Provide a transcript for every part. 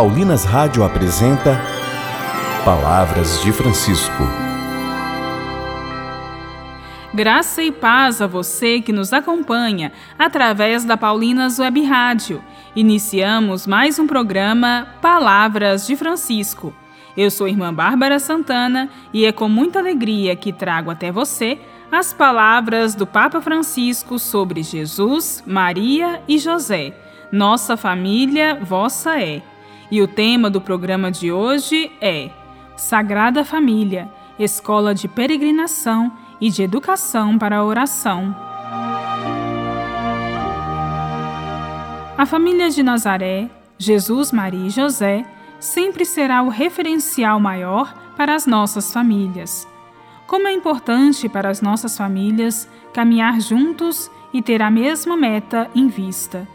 Paulinas Rádio apresenta Palavras de Francisco. Graça e paz a você que nos acompanha através da Paulinas Web Rádio. Iniciamos mais um programa Palavras de Francisco. Eu sou irmã Bárbara Santana e é com muita alegria que trago até você as palavras do Papa Francisco sobre Jesus, Maria e José. Nossa família, vossa é. E o tema do programa de hoje é Sagrada Família, Escola de Peregrinação e de Educação para a Oração. A família de Nazaré, Jesus, Maria e José, sempre será o referencial maior para as nossas famílias. Como é importante para as nossas famílias caminhar juntos e ter a mesma meta em vista.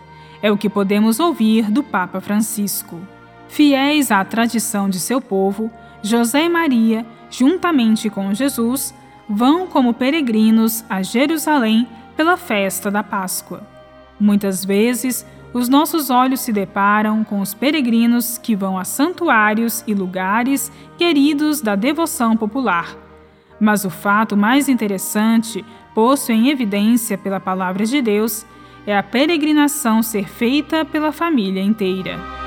É o que podemos ouvir do Papa Francisco. Fiéis à tradição de seu povo, José e Maria, juntamente com Jesus, vão como peregrinos a Jerusalém pela festa da Páscoa. Muitas vezes, os nossos olhos se deparam com os peregrinos que vão a santuários e lugares queridos da devoção popular. Mas o fato mais interessante, posto em evidência pela palavra de Deus, é a peregrinação ser feita pela família inteira.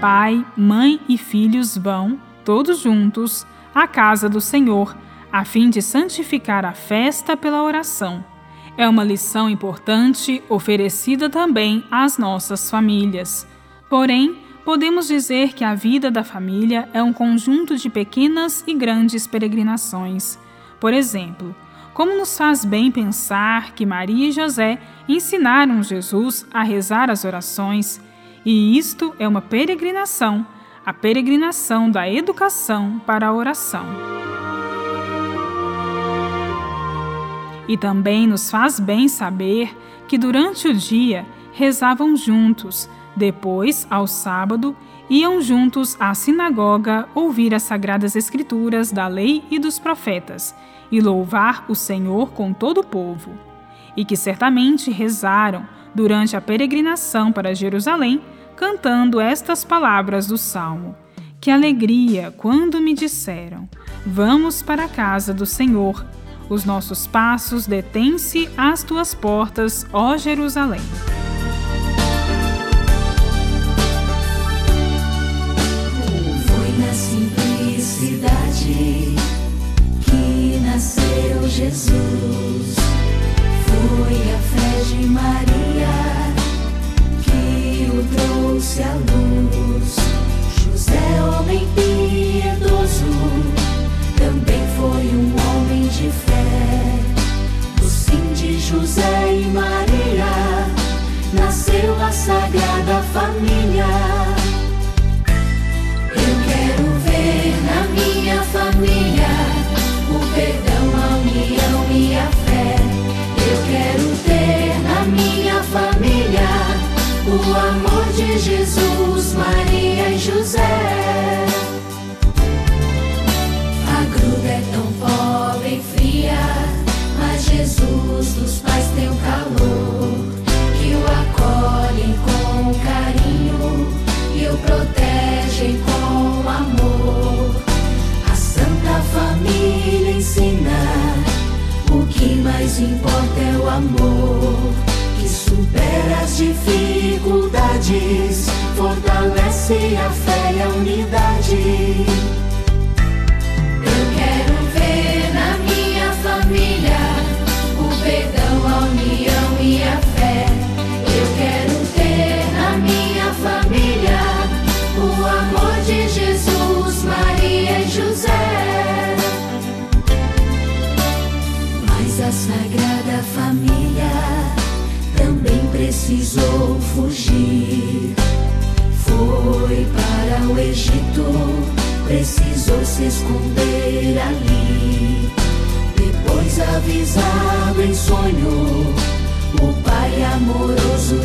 Pai, mãe e filhos vão, todos juntos, à casa do Senhor, a fim de santificar a festa pela oração. É uma lição importante oferecida também às nossas famílias. Porém, podemos dizer que a vida da família é um conjunto de pequenas e grandes peregrinações. Por exemplo, como nos faz bem pensar que Maria e José ensinaram Jesus a rezar as orações e isto é uma peregrinação, a peregrinação da educação para a oração. E também nos faz bem saber que durante o dia rezavam juntos, depois, ao sábado, iam juntos à sinagoga ouvir as sagradas escrituras da lei e dos profetas e louvar o Senhor com todo o povo. E que certamente rezaram durante a peregrinação para Jerusalém cantando estas palavras do salmo. Que alegria quando me disseram: Vamos para a casa do Senhor. Os nossos passos detêm-se às tuas portas, ó Jerusalém. Foi na simplicidade que nasceu Jesus. Foi a fé de Maria trouxe a luz. José, homem piedoso, também foi um homem de fé. Do sim de José e Maria, nasceu a sagrada família. Eu quero ver na minha família o perdão, a união e a fé. Eu quero ter na minha família o amor Jesus, Maria e José. A gruda é tão pobre e fria, mas Jesus dos pais tem o calor que o acolhem com carinho e o protegem com amor. A Santa Família ensina o que mais importa é o amor supera as dificuldades, fortalece a fé e a unidade. Eu quero ver na minha família precisou fugir. Foi para o Egito, precisou se esconder ali. Depois, avisado em sonho, o pai amoroso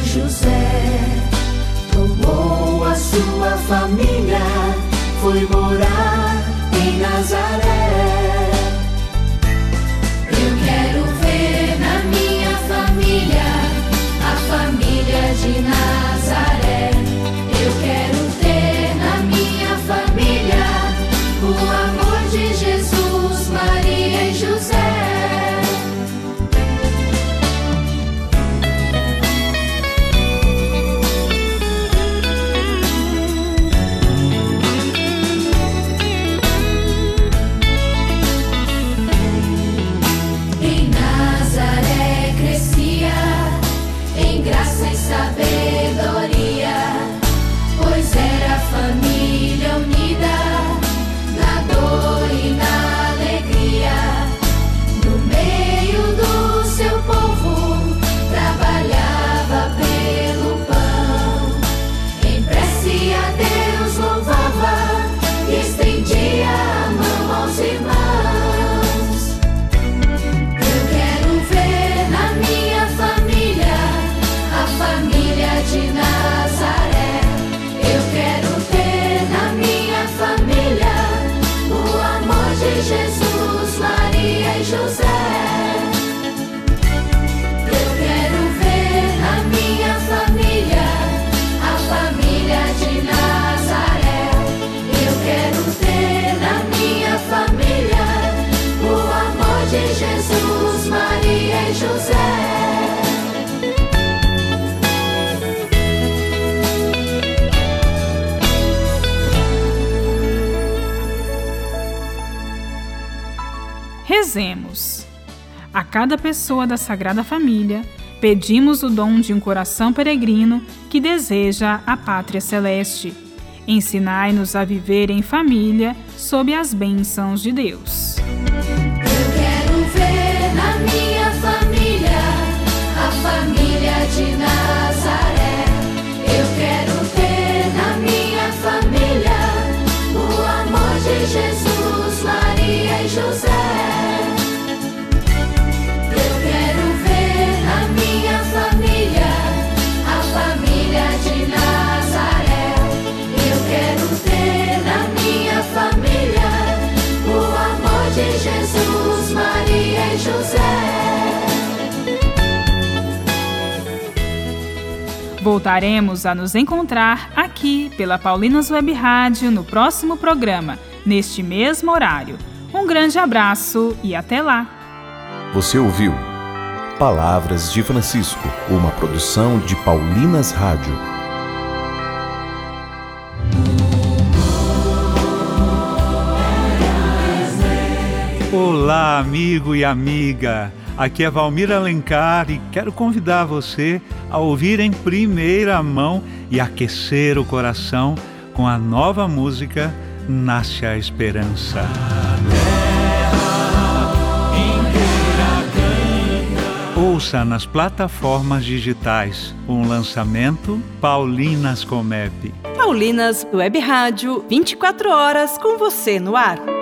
Rezemos. A cada pessoa da Sagrada Família, pedimos o dom de um coração peregrino que deseja a pátria celeste. Ensinai-nos a viver em família sob as bênçãos de Deus. Eu quero ver na minha família a família de Nazaré. Voltaremos a nos encontrar aqui pela Paulinas Web Rádio no próximo programa, neste mesmo horário. Um grande abraço e até lá! Você ouviu Palavras de Francisco, uma produção de Paulinas Rádio. Olá, amigo e amiga. Aqui é Valmir Alencar e quero convidar você a ouvir em primeira mão e aquecer o coração com a nova música Nasce a Esperança. Ouça nas plataformas digitais um lançamento Paulinas Comep. Paulinas Web Rádio, 24 horas com você no ar.